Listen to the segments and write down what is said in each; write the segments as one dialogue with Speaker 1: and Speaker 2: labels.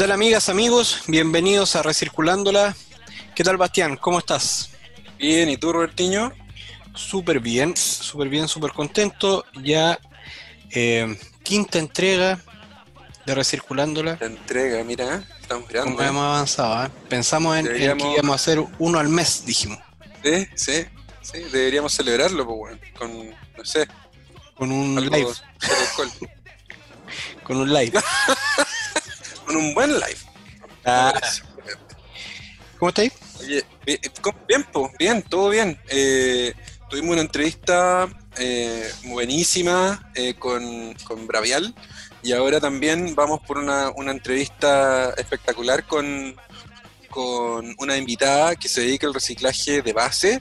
Speaker 1: ¿Qué tal amigas, amigos? Bienvenidos a Recirculándola. ¿Qué tal Bastián? ¿Cómo estás?
Speaker 2: Bien, ¿y tú Robertiño?
Speaker 1: Súper bien, súper bien, súper contento. Ya eh, quinta entrega de Recirculándola.
Speaker 2: La entrega, mira, estamos mirando.
Speaker 1: Como hemos avanzado, ¿eh? Pensamos en, en, que íbamos a hacer uno al mes, dijimos.
Speaker 2: Sí, sí, sí, deberíamos celebrarlo, pues, bueno, con, no sé.
Speaker 1: Con un live. con un live.
Speaker 2: con un buen live.
Speaker 1: Ah. ¿Cómo estáis?
Speaker 2: Oye, bien, pues, bien, todo bien. Eh, tuvimos una entrevista eh, buenísima eh, con, con, Bravial y ahora también vamos por una, una entrevista espectacular con, con una invitada que se dedica al reciclaje de base.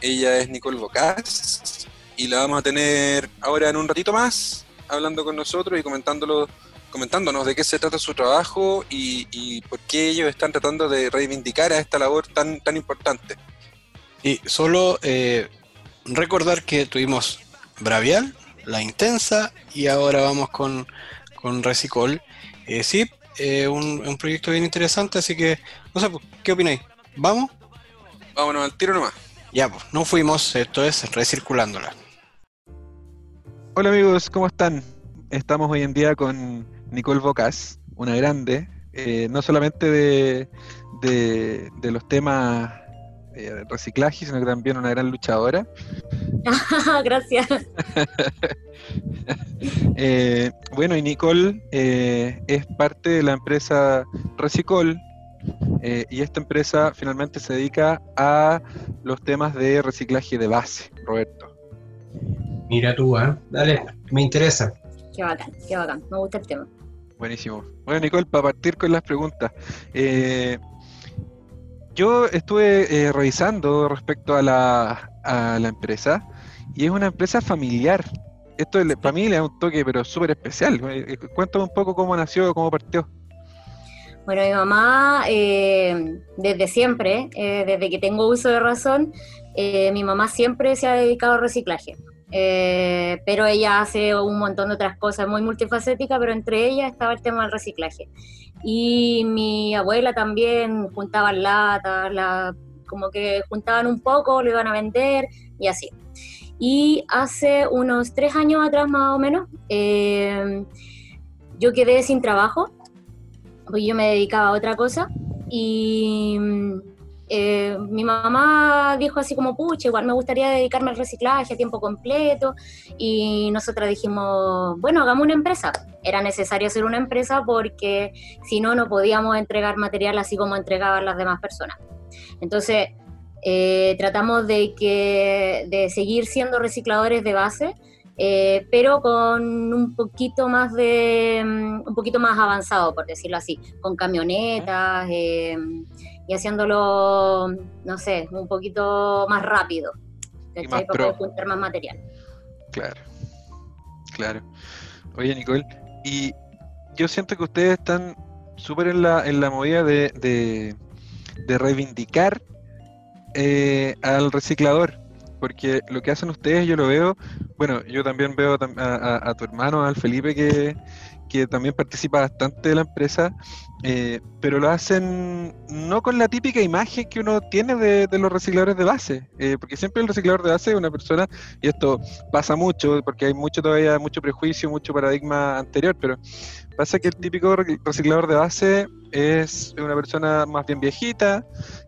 Speaker 2: Ella es Nicole Bocas y la vamos a tener ahora en un ratito más hablando con nosotros y comentándolo, comentándonos de qué se trata su trabajo y, y por qué ellos están tratando de reivindicar a esta labor tan, tan importante.
Speaker 1: Y solo eh, recordar que tuvimos Bravial, La Intensa y ahora vamos con, con Recicol. Eh, sí, eh, un, un, proyecto bien interesante, así que, no sé, pues, ¿qué opináis? ¿Vamos?
Speaker 2: Vámonos al tiro nomás.
Speaker 1: Ya, pues, no fuimos, esto es Recirculándola.
Speaker 3: Hola amigos, ¿cómo están? Estamos hoy en día con Nicole Bocas, una grande, eh, no solamente de, de, de los temas eh, reciclaje, sino que también una gran luchadora.
Speaker 4: Gracias.
Speaker 3: eh, bueno, y Nicole eh, es parte de la empresa Recicol, eh, y esta empresa finalmente se dedica a los temas de reciclaje de base, Roberto.
Speaker 5: Mira tú, ¿eh? dale, me interesa.
Speaker 4: Qué bacán, qué bacán, me gusta el tema.
Speaker 3: Buenísimo. Bueno, Nicole, para partir con las preguntas. Eh, yo estuve eh, revisando respecto a la, a la empresa y es una empresa familiar. Esto de familia es un toque, pero súper especial. Eh, cuéntame un poco cómo nació, cómo partió.
Speaker 4: Bueno, mi mamá, eh, desde siempre, eh, desde que tengo uso de razón, eh, mi mamá siempre se ha dedicado al reciclaje. Eh, pero ella hace un montón de otras cosas muy multifacéticas, pero entre ellas estaba el tema del reciclaje. Y mi abuela también juntaba latas, la, como que juntaban un poco, lo iban a vender y así. Y hace unos tres años atrás más o menos, eh, yo quedé sin trabajo, pues yo me dedicaba a otra cosa y eh, mi mamá dijo así como, pucha, igual me gustaría dedicarme al reciclaje a tiempo completo y nosotras dijimos, bueno, hagamos una empresa. Era necesario hacer una empresa porque si no, no podíamos entregar material así como entregaban las demás personas. Entonces, eh, tratamos de, que, de seguir siendo recicladores de base, eh, pero con un poquito más de un poquito más avanzado, por decirlo así, con camionetas eh, y haciéndolo, no sé, un poquito más rápido,
Speaker 3: más
Speaker 4: para poder juntar más material.
Speaker 3: Claro, claro. Oye, Nicole, y yo siento que ustedes están súper en la, en la movida de, de, de reivindicar eh, al reciclador, porque lo que hacen ustedes yo lo veo, bueno, yo también veo tam- a, a- a tu hermano, al Felipe, que, que también participa bastante de la empresa, eh, pero lo hacen no con la típica imagen que uno tiene de, de los recicladores de base, eh, porque siempre el reciclador de base es una persona, y esto pasa mucho, porque hay mucho todavía, mucho prejuicio, mucho paradigma anterior, pero pasa que el típico re- reciclador de base es una persona más bien viejita,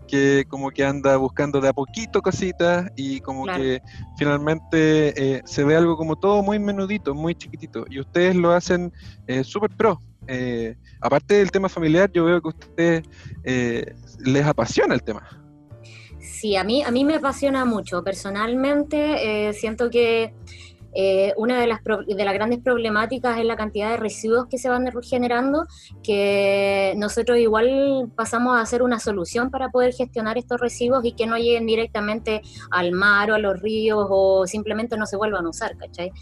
Speaker 3: que como que anda buscando de a poquito cositas y como
Speaker 4: Claro.
Speaker 3: que finalmente eh, se ve algo como todo muy menudito, muy chiquitito. Y ustedes lo hacen eh, súper pro. Eh, aparte del tema familiar, yo veo que a ustedes eh, les apasiona el tema.
Speaker 4: Sí, a mí, a mí me apasiona mucho. Personalmente, eh, siento que eh, una de las, de las grandes problemáticas es la cantidad de residuos que se van generando, que nosotros igual pasamos a hacer una solución para poder gestionar estos residuos y que no lleguen directamente al mar o a los ríos o simplemente no se vuelvan a usar, ¿cachai?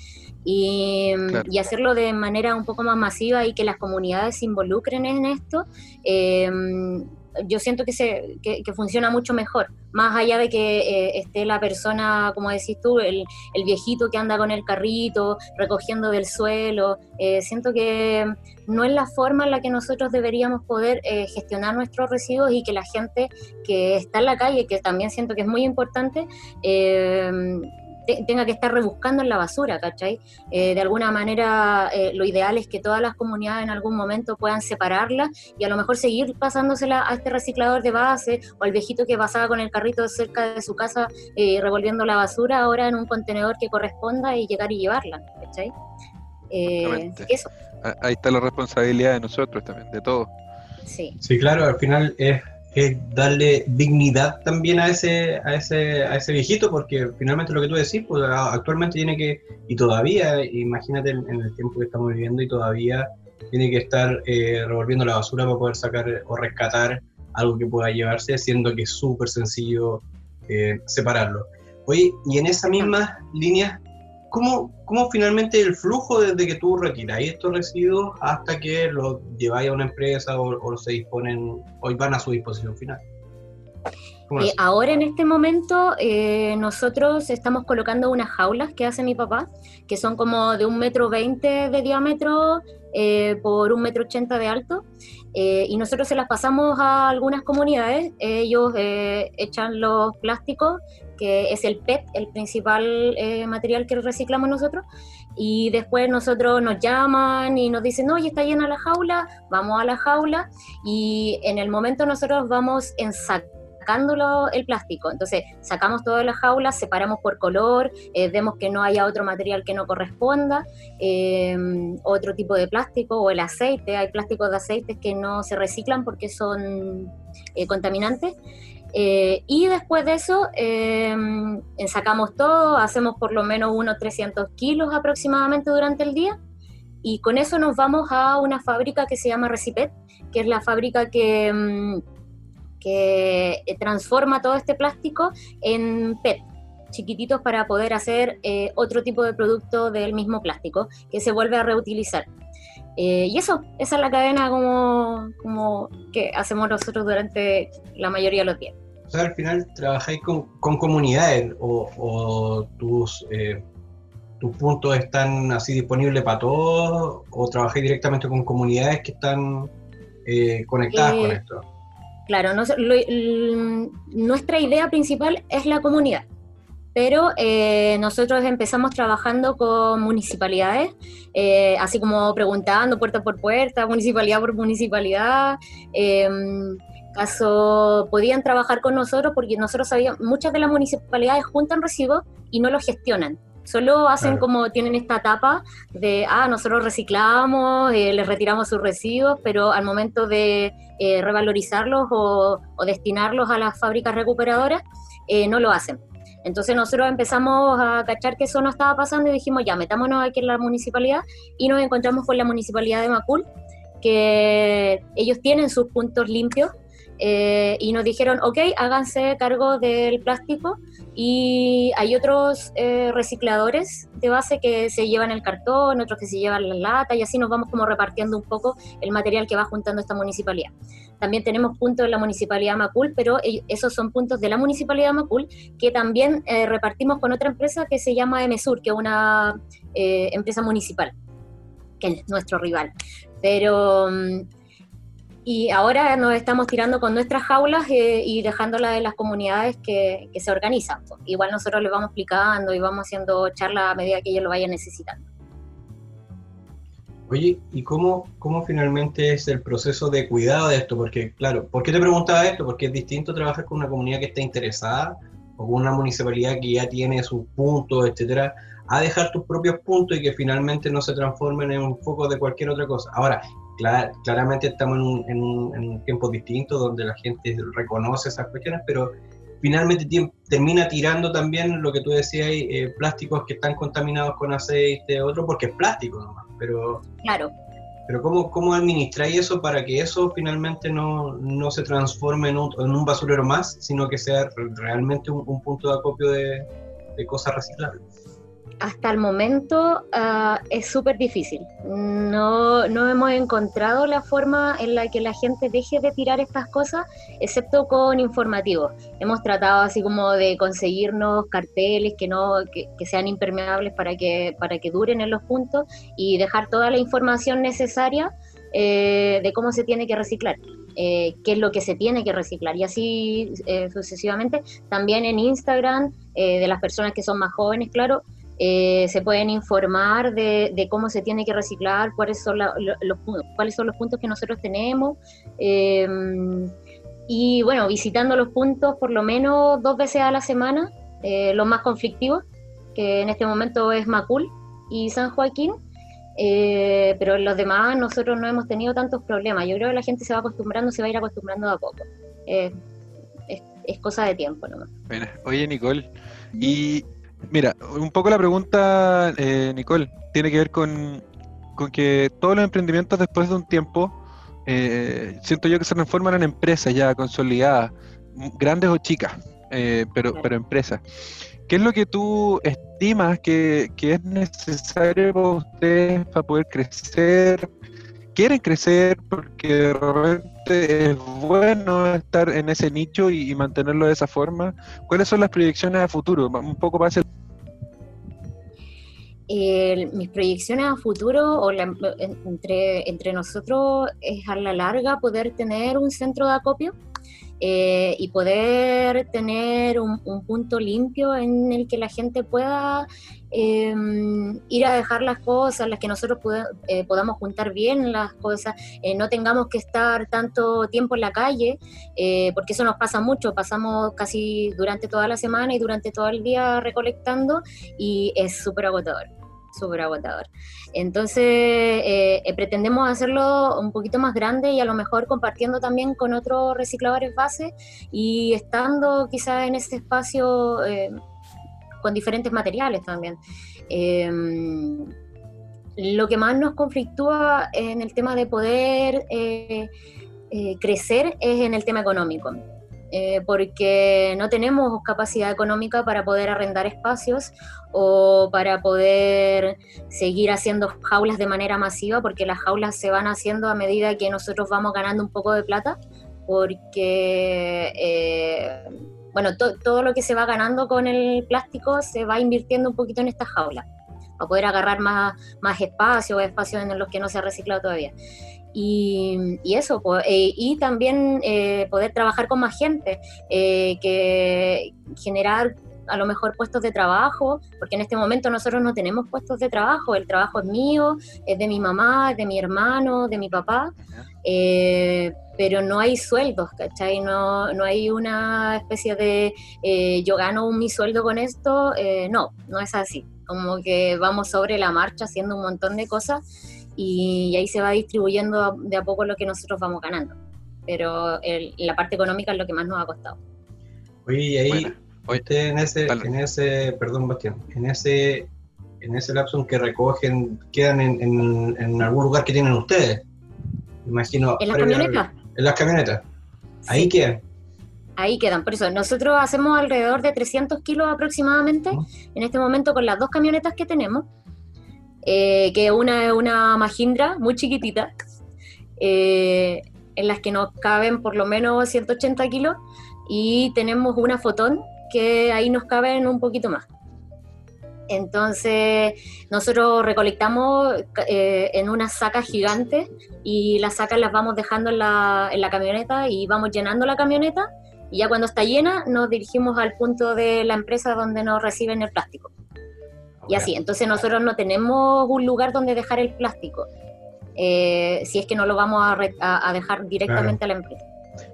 Speaker 4: Y,
Speaker 3: Claro.
Speaker 4: y hacerlo de manera un poco más masiva y que las comunidades se involucren en esto. eh, yo siento que, se, que, funciona mucho mejor, más allá de que eh, esté la persona, como decís tú, el, el, viejito que anda con el carrito, recogiendo del suelo, eh, siento que no es la forma en la que nosotros deberíamos poder eh, gestionar nuestros residuos y que la gente que está en la calle, que también siento que es muy importante, tenga que estar rebuscando en la basura, ¿cachai? Eh, de alguna manera, eh, lo ideal es que todas las comunidades en algún momento puedan separarla y a lo mejor seguir pasándosela a este reciclador de base o al viejito que pasaba con el carrito cerca de su casa eh, revolviendo la basura ahora en un contenedor que corresponda y llegar y llevarla, ¿cachai?
Speaker 3: eso. Ahí está la responsabilidad de nosotros también, de todos.
Speaker 5: Sí. sí, claro, al final es es darle dignidad también a ese, a ese, a ese viejito, porque finalmente lo que tú decís, pues actualmente tiene que, y todavía, imagínate en, el tiempo que estamos viviendo, y todavía tiene que estar eh, revolviendo la basura para poder sacar o rescatar algo que pueda llevarse, siendo que es súper sencillo eh, separarlo. Oye, y en esa misma línea, ¿cómo, ¿cómo, finalmente el flujo desde que tú retiráis estos residuos hasta que los lleváis a una empresa o, se disponen, o van a su disposición final?
Speaker 4: Eh, ahora en este momento eh, nosotros estamos colocando unas jaulas que hace mi papá, que son como de un metro veinte de diámetro eh, por un metro ochenta de alto, y nosotros se las pasamos a algunas comunidades, ellos echan los plásticos que es el PET, el principal eh, material que reciclamos nosotros, y después nosotros nos llaman y nos dicen, oye, está llena la jaula, vamos a la jaula, y en el momento nosotros vamos ensacándolo el plástico. Entonces, sacamos todas las jaulas, separamos por color, eh, vemos que no haya otro material que no corresponda, eh, otro tipo de plástico o el aceite. Hay plásticos de aceites que no se reciclan porque son contaminantes. Eh, y después de eso, eh, sacamos todo, hacemos por lo menos unos 300 kilos aproximadamente durante el día. Y con eso nos vamos a una fábrica que se llama Recipet, que es la fábrica que, mm, que transforma todo este plástico en PET, chiquititos para poder hacer eh, otro tipo de producto del mismo plástico que se vuelve a reutilizar. y eso, esa es la cadena como, como que hacemos nosotros durante la mayoría de los días.
Speaker 5: O sea, al final trabajáis con, comunidades o, tus, eh, tus puntos están así disponibles para todos o trabajáis directamente con comunidades que están eh, conectadas con eh, esto.
Speaker 4: Claro, nuestra idea principal es la comunidad, pero nosotros empezamos trabajando con municipalidades, así como preguntando puerta por puerta, municipalidad por municipalidad caso podían trabajar con nosotros porque nosotros sabíamos, muchas de las municipalidades juntan residuos y no los gestionan. Solo hacen como tienen esta etapa de, ah, nosotros reciclamos, eh, les retiramos sus residuos, pero al momento de eh, revalorizarlos o, destinarlos a las fábricas recuperadoras, eh, no lo hacen. Entonces nosotros empezamos a cachar que eso no estaba pasando y dijimos, ya, metámonos aquí en la municipalidad y nos encontramos con la municipalidad de Macul, que ellos tienen sus puntos limpios eh, y nos dijeron, ok, háganse cargo del plástico y hay otros eh, recicladores de base que se llevan el cartón, otros que se llevan la lata y así nos vamos como repartiendo un poco el material que va juntando esta municipalidad. También tenemos puntos en la municipalidad Macul, pero esos son puntos de la municipalidad Macul que también eh, repartimos con otra empresa que se llama MSUR, que es una empresa municipal, que es nuestro rival. Pero mm, y ahora nos estamos tirando con nuestras jaulas eh, y dejándolas en las comunidades que, se organizan. Igual nosotros les vamos explicando y vamos haciendo charlas a medida que ellos lo vayan necesitando.
Speaker 5: Oye, ¿y cómo, cómo finalmente es el proceso de cuidado de esto? Porque, claro, ¿por qué te preguntaba esto? Porque es distinto trabajar con una comunidad que está interesada o con una municipalidad que ya tiene sus puntos, etcétera, a dejar tus propios puntos y que finalmente no se transformen en un foco de cualquier otra cosa. Ahora, claramente estamos en un, tiempo distinto donde la gente reconoce esas cuestiones, pero finalmente termina tirando también lo que tú decías, eh, plásticos que están contaminados con aceite, otro, porque es plástico nomás, pero...
Speaker 4: Claro.
Speaker 5: Pero ¿cómo, cómo administráis eso para que eso finalmente no, se transforme en un, basurero más, sino que sea realmente un, punto de acopio de, de cosas reciclables?
Speaker 4: Hasta el momento ah, es súper difícil. No, no hemos encontrado la forma en la que la gente deje de tirar estas cosas, excepto con informativos. Hemos tratado así como de conseguirnos carteles que no que, sean impermeables para que, para que duren en los puntos y dejar toda la información necesaria eh, de cómo se tiene que reciclar. Eh, qué es lo que se tiene que reciclar y así eh, sucesivamente. También en Instagram, de las personas que son más jóvenes, claro, eh, se pueden informar de, cómo se tiene que reciclar, cuáles son, los, cuáles son los puntos que nosotros tenemos. Em, y bueno, visitando los puntos por lo menos dos veces a la semana, eh, los más conflictivos, que en este momento es Macul y San Joaquín. Eh, pero en los demás nosotros no hemos tenido tantos problemas. Yo creo que la gente se va acostumbrando, se va a ir acostumbrando a poco. es, es, cosa de tiempo nomás.
Speaker 3: Bueno, oye Nicole, y Mira, un poco la pregunta, eh, Nicole, tiene que ver con, que todos los emprendimientos después de un tiempo, eh, siento yo que se transforman en empresas ya consolidadas, grandes o chicas, eh, pero, pero empresas. ¿Qué es lo que tú estimas que, que es necesario para ustedes para poder crecer? ¿Quieren crecer porque de repente es bueno estar en ese nicho y, mantenerlo de esa forma? ¿Cuáles son las proyecciones a futuro? Un poco para hacer
Speaker 4: mis proyecciones a futuro o entre, entre nosotros es a la larga poder tener un centro de acopio eh, y poder tener un, punto limpio en el que la gente pueda em, ir a dejar las cosas, las que nosotros eh, podamos juntar bien las cosas, eh, no tengamos que estar tanto tiempo en la calle, porque eso nos pasa mucho, pasamos casi durante toda la semana y durante todo el día recolectando y es súper agotador súper agotador. Entonces, eh, eh, pretendemos hacerlo un poquito más grande y a lo mejor compartiendo también con otros recicladores base y estando quizás en ese espacio eh, con diferentes materiales también. lo que más nos conflictúa en el tema de poder crecer es en el tema económico. Eh, porque no tenemos capacidad económica para poder arrendar espacios o para poder seguir haciendo jaulas de manera masiva, porque las jaulas se van haciendo a medida que nosotros vamos ganando un poco de plata, porque, eh, bueno, todo lo que se va ganando con el plástico se va invirtiendo un poquito en estas jaulas, para poder agarrar más, más espacio espacios en los que no se ha reciclado todavía. Y, eso, eh, y también eh, poder trabajar con más gente, eh, que generar a lo mejor puestos de trabajo, porque en este momento nosotros no tenemos puestos de trabajo, el trabajo es mío, es de mi mamá, es de mi hermano, de mi papá, pero no hay sueldos, ¿cachai? No, no hay una especie de yo gano mi sueldo con esto, no, no es así, como que vamos sobre la marcha haciendo un montón de cosas y, ahí se va distribuyendo de a poco lo que nosotros vamos ganando. Pero la parte económica es lo que más nos ha costado.
Speaker 5: Oye, y ahí, usted en ese, en ese, perdón Bastián, en ese, en ese lapso que recogen, quedan en, en, algún lugar que tienen ustedes, imagino.
Speaker 4: ¿En las camionetas?
Speaker 5: En las camionetas. Ahí quedan.
Speaker 4: Ahí quedan, por eso nosotros hacemos alrededor de 300 kilos aproximadamente en este momento con las dos camionetas que tenemos eh, que una es una Mahindra muy chiquitita, eh, en las que nos caben por lo menos 180 kilos, y tenemos una Fotón que ahí nos caben un poquito más. Entonces, nosotros recolectamos eh, en unas sacas gigantes y las sacas las vamos dejando en la, en la camioneta y vamos llenando la camioneta y ya cuando está llena nos dirigimos al punto de la empresa donde nos reciben el plástico. Y así, entonces nosotros no tenemos un lugar donde dejar el plástico, eh, si es que no lo vamos a, dejar directamente a la empresa.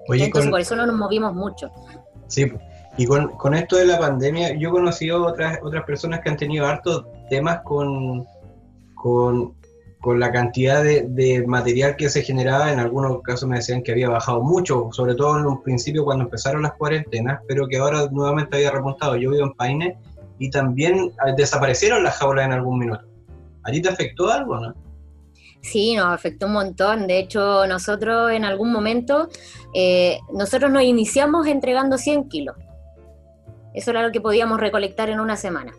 Speaker 4: entonces por eso no nos movimos mucho.
Speaker 5: Sí, y con, esto de la pandemia, yo he conocido otras, otras personas que han tenido hartos temas con, con, la cantidad de, de, material que se generaba. En algunos casos me decían que había bajado mucho, sobre todo en un principio cuando empezaron las cuarentenas, pero que ahora nuevamente había remontado. Yo vivo en Paine y también ah, desaparecieron las jaulas en algún minuto. ¿A ti te afectó algo, no?
Speaker 4: Sí, nos afectó un montón. De hecho, nosotros en algún momento, eh, nosotros nos iniciamos entregando 100 kilos. Eso era lo que podíamos recolectar en una semana.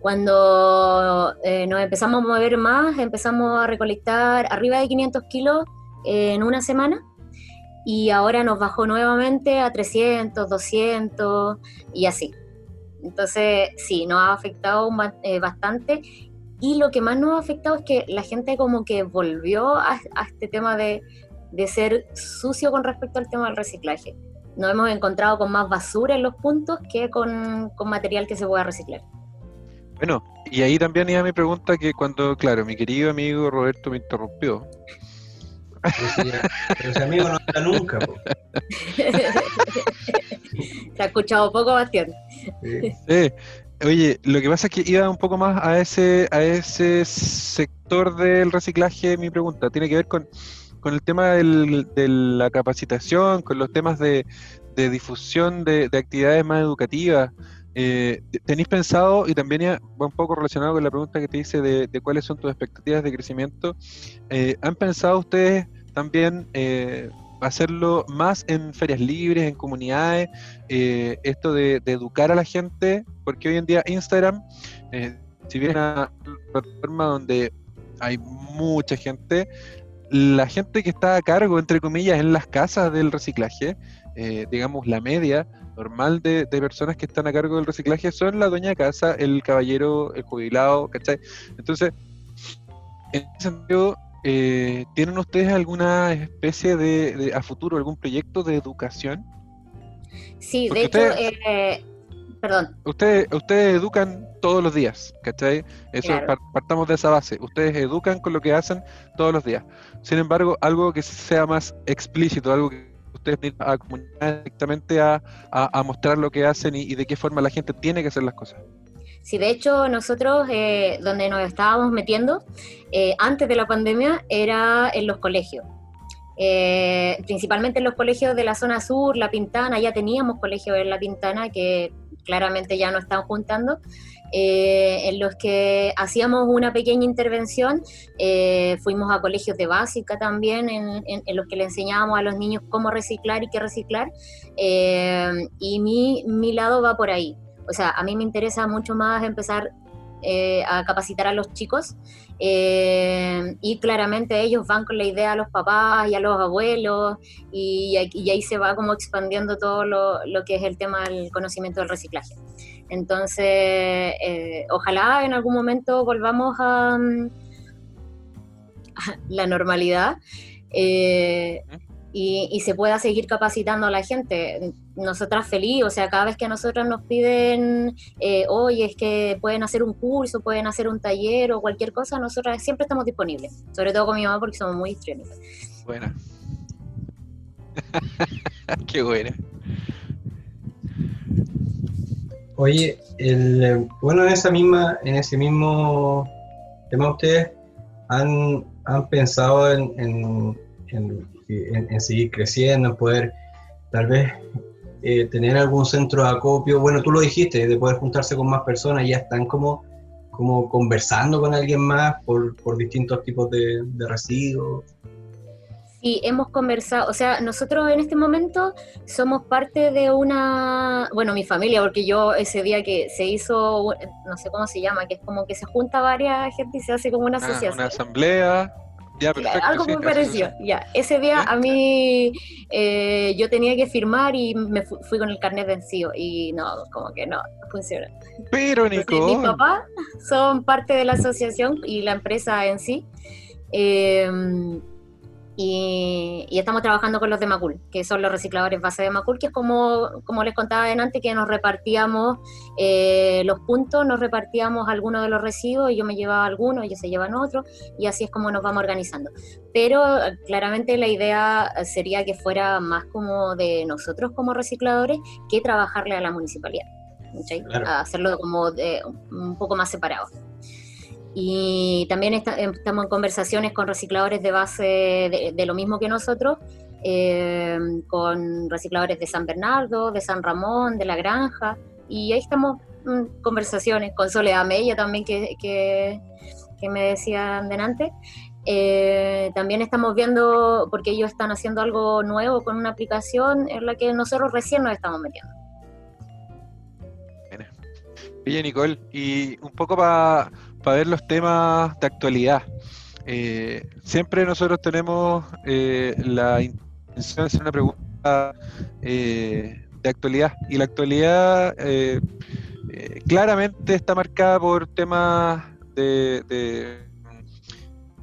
Speaker 4: Cuando eh, nos empezamos a mover más, empezamos a recolectar arriba de 500 kilos en una semana y ahora nos bajó nuevamente a 300, 200 y así. Entonces, sí, nos ha afectado eh, bastante y lo que más nos ha afectado es que la gente como que volvió a, este tema de, de, ser sucio con respecto al tema del reciclaje. Nos hemos encontrado con más basura en los puntos que con, con material que se pueda reciclar.
Speaker 3: Bueno, y ahí también iba mi pregunta que cuando, claro, mi querido amigo Roberto me interrumpió.
Speaker 5: Pero ese amigo no está nunca.
Speaker 4: Se ha escuchado poco, Bastián.
Speaker 3: Oye, lo que pasa es que iba un poco más a ese, a ese sector del reciclaje, mi pregunta. Tiene que ver con, el tema de la capacitación, con los temas de, difusión de, actividades más educativas. Eh, ¿Tenéis pensado, y también va un poco relacionado con la pregunta que te hice de, cuáles son tus expectativas de crecimiento, eh, ¿han pensado ustedes también eh, hacerlo más en ferias libres, en comunidades, eh, esto de, educar a la gente, porque hoy en día Instagram, eh, si bien es una plataforma donde hay mucha gente, la gente que está a cargo, entre comillas, en las casas del reciclaje, eh, digamos la media normal de, personas que están a cargo del reciclaje son la dueña de casa, el caballero, el jubilado, ¿cachai? Entonces, en ese sentido, eh, ¿Tienen ustedes alguna especie de, a futuro, algún proyecto de educación?
Speaker 4: Sí, de hecho, eh, perdón.
Speaker 3: Ustedes, ustedes educan todos los días, ¿cachai? Eso partamos de esa base. Ustedes educan con lo que hacen todos los días. Sin embargo, algo que sea más explícito, algo que ustedes a comunicar directamente a, mostrar lo que hacen y de qué forma la gente tiene que hacer las cosas.
Speaker 4: Sí, de hecho nosotros eh, donde nos estábamos metiendo eh, antes de la pandemia era en los colegios. Eh, principalmente en los colegios de la zona sur, La Pintana, ya teníamos colegios en La Pintana que claramente ya no están juntando, en los que hacíamos una pequeña intervención, fuimos a colegios de básica también, en, en, los que le enseñábamos a los niños cómo reciclar y qué reciclar, y mi, mi lado va por ahí o sea, a mí me interesa mucho más empezar eh, a capacitar a los chicos eh, y claramente ellos van con la idea a los papás y a los abuelos y, ahí se va como expandiendo todo lo, que es el tema del conocimiento del reciclaje. Entonces, eh, ojalá en algún momento volvamos a, la normalidad y, se pueda seguir capacitando a la gente. Nosotras feliz, o sea, cada vez que a nosotras nos piden, eh, oye, es que pueden hacer un curso, pueden hacer un taller o cualquier cosa, nosotras siempre estamos disponibles, sobre todo con mi mamá porque somos muy histriónicas.
Speaker 3: Buena. Qué buena.
Speaker 5: Oye, el, bueno, en esa misma, en ese mismo tema ustedes han, han pensado en en, seguir creciendo, en poder tal vez eh, tener algún centro de acopio. Bueno, tú lo dijiste, de poder juntarse con más personas, ya están como, como conversando con alguien más por, por distintos tipos de, residuos.
Speaker 4: Sí, hemos conversado, o sea, nosotros en este momento somos parte de una, bueno, mi familia, porque yo ese día que se hizo, no sé cómo se llama, que es como que se junta varias gente y se hace como una ah, asociación.
Speaker 3: una asamblea.
Speaker 4: Algo muy parecido. Ya, ese día a mí eh, yo tenía que firmar y me fui, con el carnet vencido y no, como que no, funciona.
Speaker 3: Pero Nico.
Speaker 4: mis papás son parte de la asociación y la empresa en sí. Eh, y, estamos trabajando con los de Macul, que son los recicladores base de Macul, que es como, como les contaba antes, que nos repartíamos eh, los puntos, nos repartíamos algunos de los residuos, y yo me llevaba algunos, ellos se llevan otros, y así es como nos vamos organizando. Pero claramente la idea sería que fuera más como de nosotros como recicladores que trabajarle a la municipalidad, hacerlo como de, un poco más separado. Y también estamos en conversaciones con recicladores de base de, lo mismo que nosotros, eh, con recicladores de San Bernardo, de San Ramón, de La Granja, y ahí estamos en mm, conversaciones con Soledad Mella también que, que, me decían delante. Eh, también estamos viendo, porque ellos están haciendo algo nuevo con una aplicación en la que nosotros recién nos estamos metiendo.
Speaker 3: Oye, Nicole, y un poco para ver los temas de actualidad. Eh, siempre nosotros tenemos eh, la intención de hacer una pregunta eh, de actualidad, y la actualidad claramente está marcada por temas de,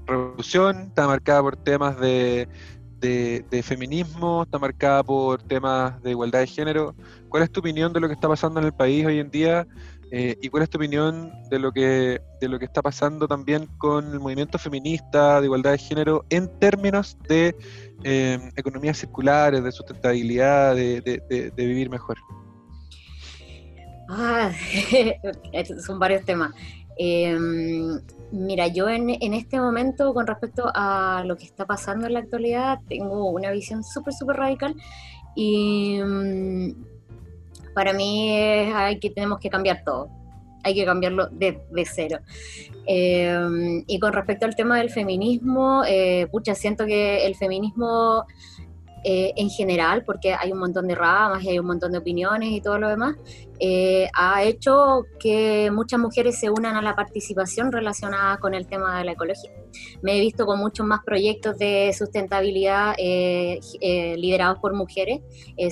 Speaker 3: revolución, está marcada por temas de, de, feminismo, está marcada por temas de igualdad de género. ¿Cuál es tu opinión de lo que está pasando en el país hoy en día eh, ¿Y cuál es tu opinión de lo que de lo que está pasando también con el movimiento feminista de igualdad de género en términos de eh, economías circulares, de sustentabilidad, de, vivir mejor?
Speaker 4: Ah, son varios temas. Em, mira, yo en, en, este momento, con respecto a lo que está pasando en la actualidad, tengo una visión súper, súper radical y mm, para mí es que tenemos que cambiar todo, hay que cambiarlo de, cero. Eh, y con respecto al tema del feminismo, eh, pucha, siento que el feminismo eh, en general, porque hay un montón de ramas y hay un montón de opiniones y todo lo demás, eh, ha hecho que muchas mujeres se unan a la participación relacionada con el tema de la ecología. Me he visto con muchos más proyectos de sustentabilidad eh, liderados por mujeres.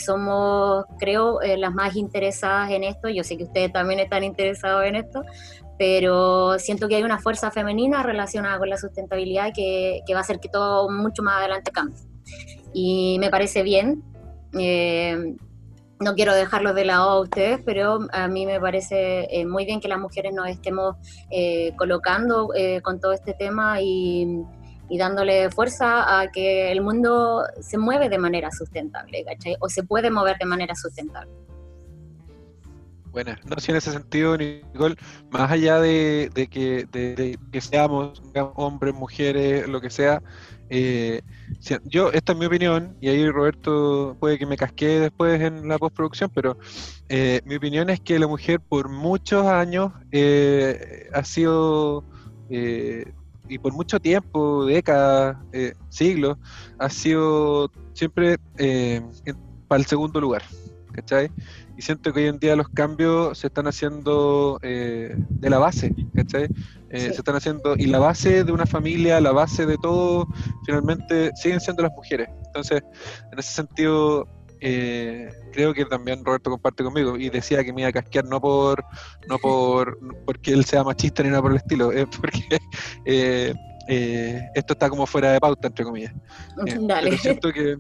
Speaker 4: somos, creo, las más interesadas en esto. Yo sé que ustedes también están interesados en esto, pero siento que hay una fuerza femenina relacionada con la sustentabilidad que, que va a hacer que todo mucho más adelante cambie y me parece bien. Eh, no quiero dejarlo de lado a ustedes, pero a mí me parece eh, muy bien que las mujeres nos estemos eh, colocando con todo este tema y, dándole fuerza a que el mundo se mueve de manera sustentable, ¿cachai? O se puede mover de manera sustentable.
Speaker 3: Bueno, no, si en ese sentido, Nicole, más allá de, que, de, que seamos hombres, mujeres, lo que sea, eh, yo, esta es mi opinión, y ahí Roberto puede que me casquee después en la postproducción, pero eh, mi opinión es que la mujer por muchos años eh, ha sido, y por mucho tiempo, décadas, siglos, ha sido siempre para el segundo lugar. ¿Cachai? Y siento que hoy en día los cambios se están haciendo eh, de la base, ¿cachai? Eh, se están haciendo, y la base de una familia, la base de todo, finalmente siguen siendo las mujeres. Entonces, en ese sentido, eh, creo que también Roberto comparte conmigo y decía que me iba a casquear no por no por porque él sea machista ni nada por el estilo, es porque esto está como fuera de pauta, entre comillas. Dale. siento que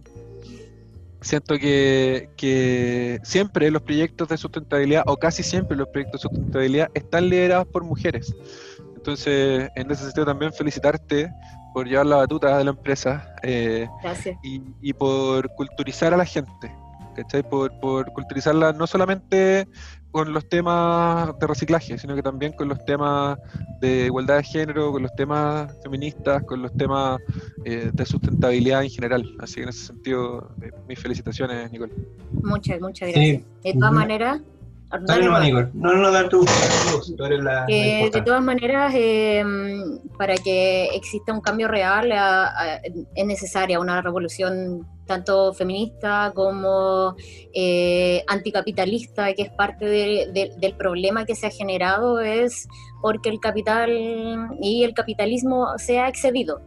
Speaker 3: siento que, siempre los proyectos de sustentabilidad, o casi siempre los proyectos de sustentabilidad, están liderados por mujeres. Entonces, en ese sentido también felicitarte por llevar la batuta de la empresa eh, y, y, por culturizar a la gente, ¿cachai? Por, por culturizarla no solamente con los temas de reciclaje, sino que también con los temas de igualdad de género, con los temas feministas, con los temas eh, de sustentabilidad en general. Así que en ese sentido, eh, mis felicitaciones, Nicole.
Speaker 4: Muchas, muchas gracias. De todas maneras,
Speaker 5: no, no, no, dar tu,
Speaker 4: de todas maneras, eh, para que exista un cambio real, es necesaria una revolución tanto feminista como eh, anticapitalista, que es parte del problema que se ha generado, es porque el capital y el capitalismo se ha excedido.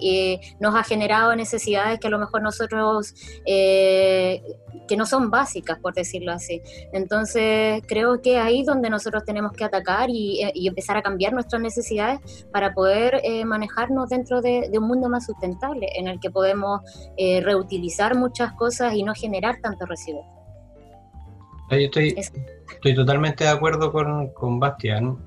Speaker 4: Y nos ha generado necesidades que a lo mejor nosotros, eh, que no son básicas, por decirlo así. Entonces, creo que ahí donde nosotros tenemos que atacar y, eh, empezar a cambiar nuestras necesidades para poder eh, manejarnos dentro de, un mundo más sustentable, en el que podemos reutilizar muchas cosas y no generar tanto residuos.
Speaker 5: estoy, estoy totalmente de acuerdo con, con Bastián,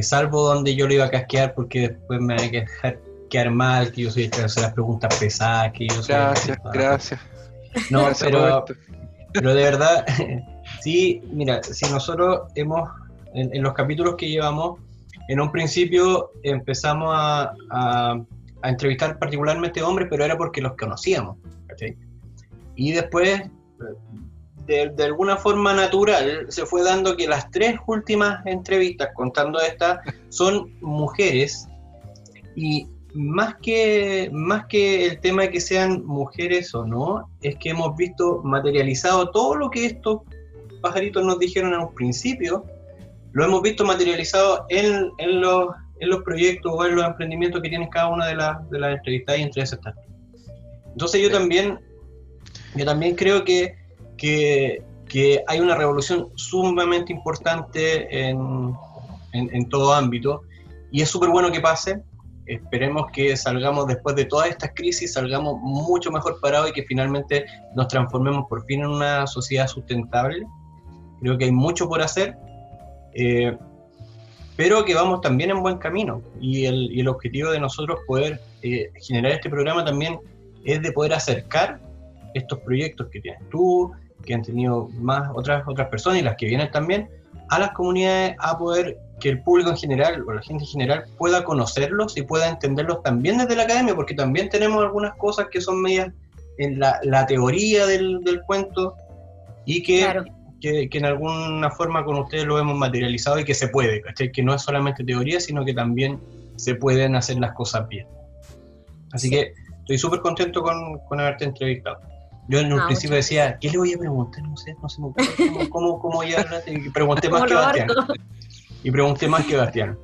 Speaker 5: salvo donde yo lo iba a casquear porque después me hay que dejar quedar mal, que yo soy el que hace las preguntas pesadas, que yo soy
Speaker 3: Gracias, gracias.
Speaker 5: No, pero, pero de verdad, sí, mira, si nosotros hemos, en, los capítulos que llevamos, en un principio empezamos a, a, entrevistar particularmente hombres, pero era porque los conocíamos. Y después, de, de, alguna forma natural, se fue dando que las tres últimas entrevistas, contando esta, son mujeres. Y más que, más que el tema de que sean mujeres o no, es que hemos visto materializado todo lo que estos pajaritos nos dijeron en un principio, lo hemos visto materializado en, en, los, en los proyectos o en los emprendimientos que tienen cada una de, las de las entrevistas y entre también. Entonces yo también, yo también creo que, que, que hay una revolución sumamente importante en, en, en todo ámbito y es súper bueno que pase. Esperemos que salgamos después de todas estas crisis, salgamos mucho mejor parados y que finalmente nos transformemos por fin en una sociedad sustentable. Creo que hay mucho por hacer, eh, pero que vamos también en buen camino. Y el, y el objetivo de nosotros poder eh, generar este programa también es de poder acercar estos proyectos que tienes tú, que han tenido más otras, otras personas y las que vienen también, a las comunidades a poder que el público en general o la gente en general pueda conocerlos y pueda entenderlos también desde la academia, porque también tenemos algunas cosas que son medias en la, la teoría del, del, cuento y que,
Speaker 4: Claro.
Speaker 5: que, que en alguna forma con ustedes lo hemos materializado y que se puede, ¿cachai? Que no es solamente teoría, sino que también se pueden hacer las cosas bien. Así que estoy súper contento con, con haberte entrevistado. Yo en un
Speaker 4: Ah,
Speaker 5: principio decía, ¿qué le voy a preguntar? No sé, no se me ocurre cómo, cómo, cómo voy a hablar. Y pregunté más que Bastián. Y pregunté más que Bastián.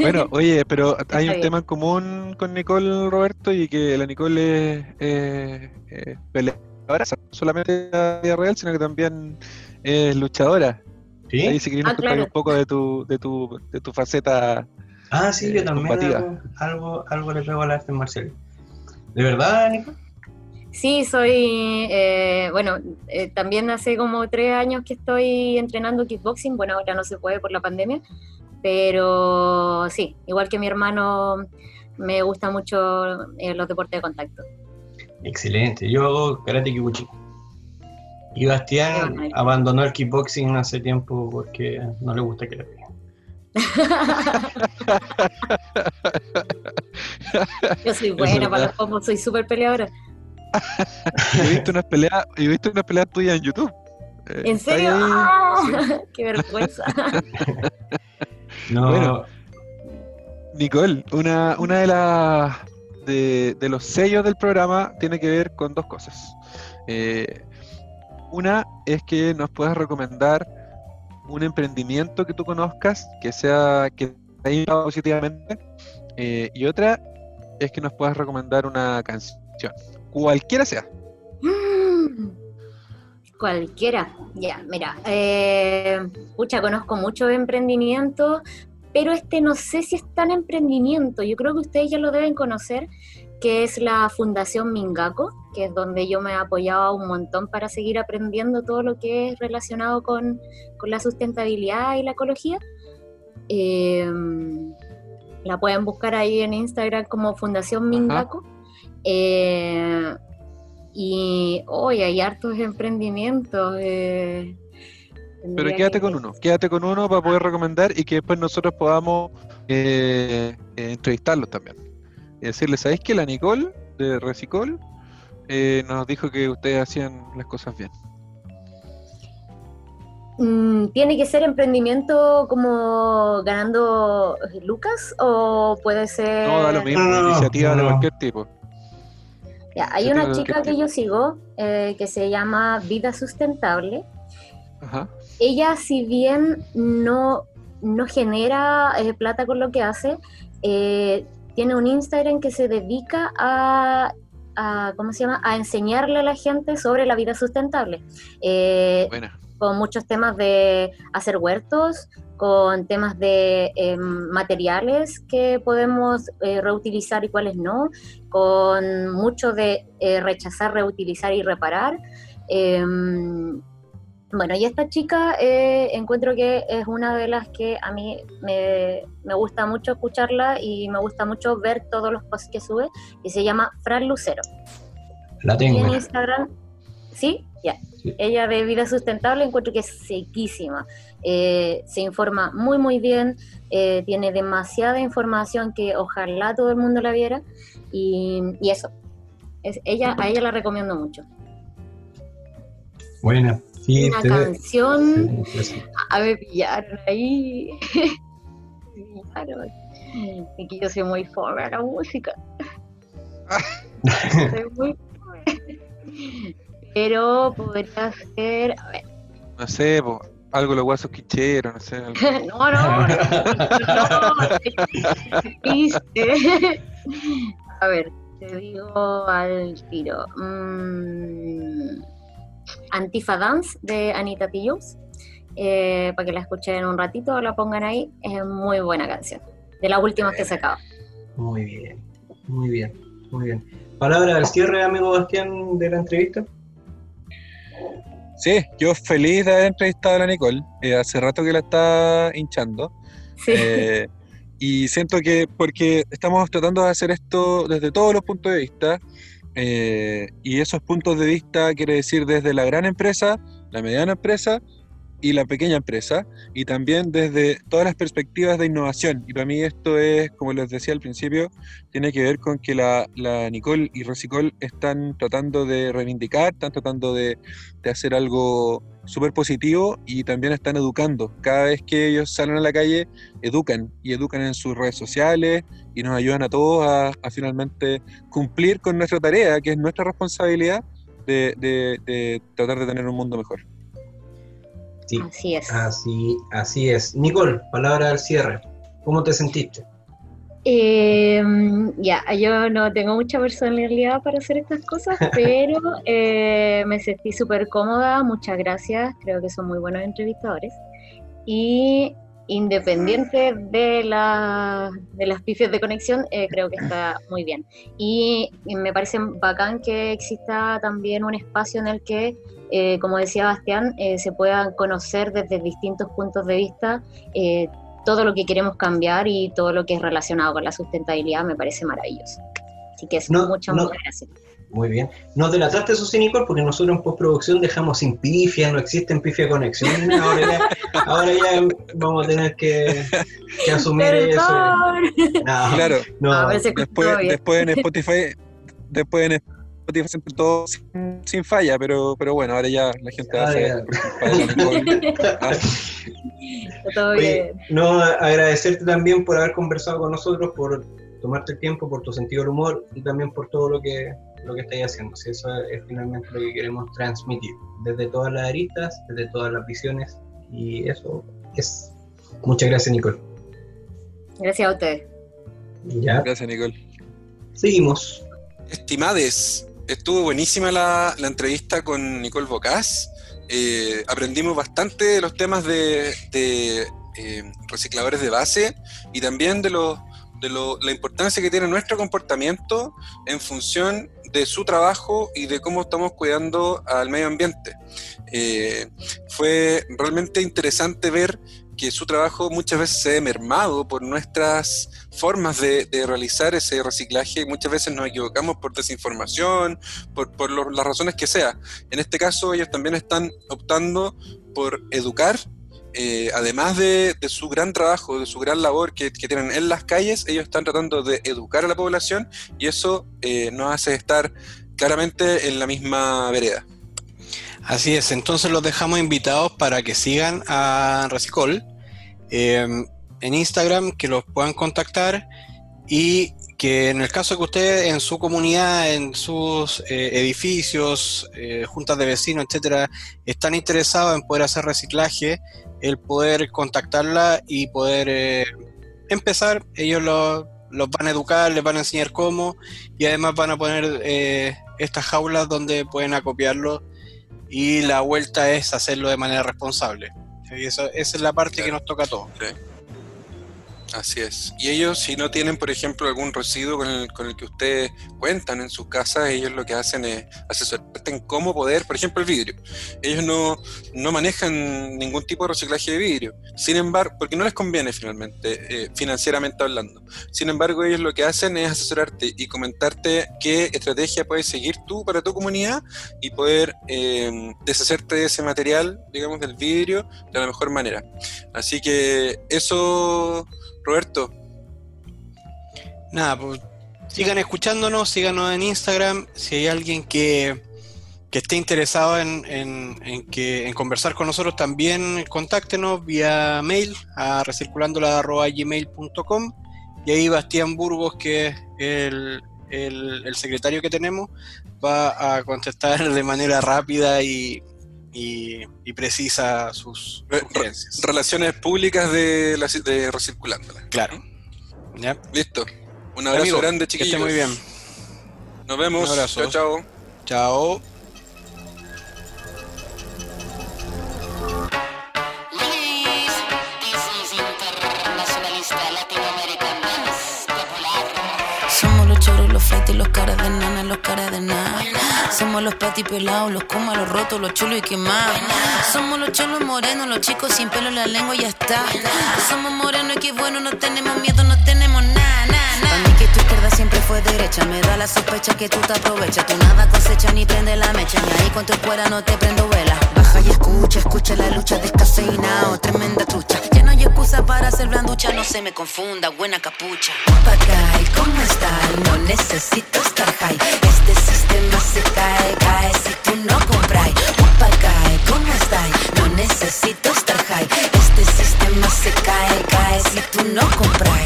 Speaker 3: Bueno, oye, pero hay un tema en común con Nicole Roberto y que la Nicole es eh, eh, peleadora, no solamente en la vida real, sino que también es luchadora. Ahí
Speaker 5: ¿Sí?
Speaker 3: si querés
Speaker 4: Ah,
Speaker 3: nos contar
Speaker 4: claro.
Speaker 3: un poco de tu, de tu, de tu faceta.
Speaker 5: Ah, sí, yo
Speaker 3: Eh,
Speaker 5: también algo, algo, algo le pego al arte marcial. ¿De verdad, Nico?
Speaker 4: Sí, soy, eh, bueno, eh, también hace como tres años que estoy entrenando kickboxing, bueno, ahora no se puede por la pandemia, pero sí, igual que mi hermano, me gusta mucho eh, los deportes de contacto.
Speaker 5: Excelente. Yo hago karate kikuchi. Y Bastián abandonó el kickboxing hace tiempo porque no le gusta que le peguen.
Speaker 4: Yo soy buena para los combos, soy súper peleadora.
Speaker 3: He visto unas peleas, he visto unas peleas tuyas en YouTube. Eh,
Speaker 4: ¿En serio? ¡Ah! ¡Qué vergüenza!
Speaker 5: No,
Speaker 3: Bueno. Nicole, una, una de las de, de los sellos del programa tiene que ver con dos cosas. Eh, una es que nos puedas recomendar un emprendimiento que tú conozcas que sea que te haya positivamente eh, y otra es que nos puedas recomendar una canción, cualquiera sea.
Speaker 4: Mm. Cualquiera, ya, mira, eh, pucha, conozco muchos emprendimientos, pero este no sé si es tan emprendimiento, yo creo que ustedes ya lo deben conocer, que es la Fundación Mingaco, que es donde yo me he apoyado un montón para seguir aprendiendo todo lo que es relacionado con, con la sustentabilidad y la ecología. Eh, la pueden buscar ahí en Instagram como Fundación Mingaco. Eh, y hoy hay hartos emprendimientos. eh,
Speaker 3: Pero quédate
Speaker 4: que-
Speaker 3: con uno, quédate con uno para poder recomendar y que después nosotros podamos eh, eh, entrevistarlos también. Y decirles, ¿sabéis que la Nicole de Recicol eh, nos dijo que ustedes hacían las cosas bien?
Speaker 4: Mm, ¿Tiene que ser emprendimiento como ganando lucas o puede ser...
Speaker 3: No, da lo mismo,
Speaker 5: no, no,
Speaker 3: iniciativa
Speaker 5: no,
Speaker 3: de cualquier tipo.
Speaker 4: Ya, hay una chica que yo sigo eh, que se llama Vida Sustentable.
Speaker 3: Ajá.
Speaker 4: ella si bien no, no genera eh, plata con lo que hace, eh, tiene un Instagram que se dedica a, a, ¿cómo se llama? a enseñarle a la gente sobre la vida sustentable. Eh,
Speaker 3: Buena.
Speaker 4: Con muchos temas de hacer huertos, con temas de eh, materiales que podemos eh, reutilizar y cuáles no, con mucho de eh, rechazar, reutilizar y reparar. Em, bueno, y esta chica eh, encuentro que es una de las que a mí me, me gusta mucho escucharla y me gusta mucho ver todos los posts que sube, y se llama Fran Lucero.
Speaker 5: la
Speaker 4: Y
Speaker 5: tengo.
Speaker 4: en Instagram, ¿sí? Ya.
Speaker 5: Sí.
Speaker 4: Ella de vida sustentable encuentro que es sequísima. Eh, se informa muy, muy bien. eh, tiene demasiada información que ojalá todo el mundo la viera. Y, y eso. Es, ella, a ella la recomiendo mucho.
Speaker 5: Buena. Sí,
Speaker 4: Una canción.
Speaker 5: sí.
Speaker 4: A ver, pillaron ahí. Pillaron. Es que yo soy muy fome a la música. soy muy fome. Pero podría ser. A ver.
Speaker 3: No sé, po,
Speaker 6: algo los guasos quicheros, no sé. algo.
Speaker 4: no, no, no, ¿viste? A ver, te digo al tiro. Mm, Antifa Dance de Anita. Eh, para que la escuchen un ratito, la pongan ahí. Es muy buena canción. De las últimas que he sacado.
Speaker 7: Muy bien, muy bien, muy bien. Palabra al cierre, amigo Bastián, de la entrevista.
Speaker 3: Sí, yo feliz de haber entrevistado a la Nicole. Eh, hace rato que la está hinchando.
Speaker 4: Sí.
Speaker 3: Eh, y siento que, porque estamos tratando de hacer esto desde todos los puntos de vista, eh, y esos puntos de vista quiere decir desde la gran empresa, la mediana empresa y la pequeña empresa, y también desde todas las perspectivas de innovación. Y para mí esto es, como les decía al principio, tiene que ver con que la, la Nicole y Recicol están tratando de reivindicar, están tratando de, de hacer algo súper positivo y también están educando. Cada vez que ellos salen a la calle, educan y educan en sus redes sociales y nos ayudan a todos a, finalmente cumplir con nuestra tarea, que es nuestra responsabilidad de, de- de tratar de tener un mundo mejor.
Speaker 7: Sí,
Speaker 4: Así es.
Speaker 7: así, así es. Nicole, palabra al cierre. ¿Cómo te sentiste?
Speaker 4: Eh, ya, yo no tengo mucha personalidad para hacer estas cosas, pero eh, me sentí súper cómoda, muchas gracias, creo que son muy buenos entrevistadores. Y independiente de, la- de las pifias de conexión, eh, creo que está muy bien. Y me parece bacán que exista también un espacio en el que, eh, como decía Bastián, eh, se puedan conocer desde distintos puntos de vista eh, todo lo que queremos cambiar y todo lo que es relacionado con la sustentabilidad me parece maravilloso. Así que eso,
Speaker 7: No,
Speaker 4: muchas,
Speaker 7: no.
Speaker 4: muchas gracias.
Speaker 7: Muy bien. Nos delataste eso sí, Nicole, porque nosotros en postproducción dejamos sin pifia, no existen pifia conexión. Ahora ya, ahora ya vamos a tener que, que asumir eso. No,
Speaker 3: Claro,
Speaker 7: no.
Speaker 3: Después, después en Spotify, después en Spotify siempre todo sin, sin falla, pero, pero bueno, ahora ya la gente va a
Speaker 7: Ah,
Speaker 3: saber
Speaker 7: Oye, no, agradecerte también por haber conversado con nosotros, por tomarte el tiempo, por tu sentido del humor y también por todo lo que, lo que estáis haciendo. Si eso es finalmente lo que queremos transmitir, desde todas las aristas, desde todas las visiones, y eso es. Muchas gracias, Nicole.
Speaker 4: Gracias a ustedes.
Speaker 7: Ya,
Speaker 3: Gracias, Nicole.
Speaker 7: seguimos.
Speaker 3: Estimades, estuvo buenísima la, la entrevista con Nicole Bocas. Eh, aprendimos bastante de los temas de, de, eh, recicladores de base y también de, lo- de lo- la importancia que tiene nuestro comportamiento en función de su trabajo y de cómo estamos cuidando al medio ambiente. Eh, fue realmente interesante ver que su trabajo muchas veces se ve mermado por nuestras formas de, de realizar ese reciclaje y muchas veces nos equivocamos por desinformación, por, por lo- las razones que sea. En este caso ellos también están optando por educar, eh, además de, su gran trabajo, de su gran labor que, que tienen en las calles, ellos están tratando de educar a la población y eso eh, nos hace estar claramente en la misma vereda.
Speaker 5: Así es, entonces los dejamos invitados para que sigan a Recicol eh, en Instagram, que los puedan contactar y que en el caso que ustedes en su comunidad, en sus eh, edificios, eh, juntas de vecinos, etcétera, están interesados en poder hacer reciclaje, el poder contactarla y poder eh, empezar, ellos lo- los van a educar, les van a enseñar cómo y además van a poner estas jaulas donde pueden acopiarlo y la vuelta es hacerlo de manera responsable. Y eso, esa es la parte que nos toca a todos.
Speaker 3: Así es. Y ellos, si no tienen, por ejemplo, algún residuo con el, con el que ustedes cuentan en sus casas, ellos lo que hacen es asesorarte en cómo poder, por ejemplo, el vidrio. Ellos no, no manejan ningún tipo de reciclaje de vidrio. Sin embargo, porque no les conviene finalmente, eh, financieramente hablando. Sin embargo, ellos lo que hacen es asesorarte y comentarte qué estrategia puedes seguir tú para tu comunidad y poder eh, deshacerte de ese material, digamos, del vidrio, de la mejor manera. Así que eso, Roberto,
Speaker 5: Nada, pues sigan escuchándonos, síganos en Instagram. Si hay alguien que, que esté interesado en, en- que, en conversar con nosotros, también contáctenos vía mail a recirculándola.gmail.com y ahí Bastián Burgos, que es el- el secretario que tenemos, va a contestar de manera rápida y,
Speaker 1: y, y precisa sus
Speaker 2: Re-. Relaciones públicas de, la, de Recirculándola.
Speaker 1: Claro. ¿Ya?
Speaker 2: Listo. Un abrazo
Speaker 1: Amigo,
Speaker 2: grande,
Speaker 1: que
Speaker 2: chiquillos.
Speaker 1: esté muy bien.
Speaker 2: Nos vemos.
Speaker 1: Un abrazo.
Speaker 2: Chao, chao.
Speaker 1: Chao.
Speaker 8: Somos los choros, los flights, los caras de nana, los caras de nada. Somos los pati pelados, los comas, los rotos, los chulos y quemados. Somos los cholos morenos, los chicos sin pelo la lengua y ya está. Somos morenos y qué bueno, no tenemos miedo, no tenemos nada, nada. Para mí que tu izquierda siempre fue derecha, me da la sospecha que tú te aprovechas. Tú nada cosecha ni prende la mecha, ni ahí con tu escuela no te prendo vela. Baja y escucha, escucha la lucha descafeinado, tremenda trucha. No se me confunda, buena capucha. Papagay, ¿cómo está? No necesito estar high. Este sistema se cae, cae si tú no compras. Papagay, ¿cómo está? No necesito estar high. Este sistema se cae, cae si tú no compras.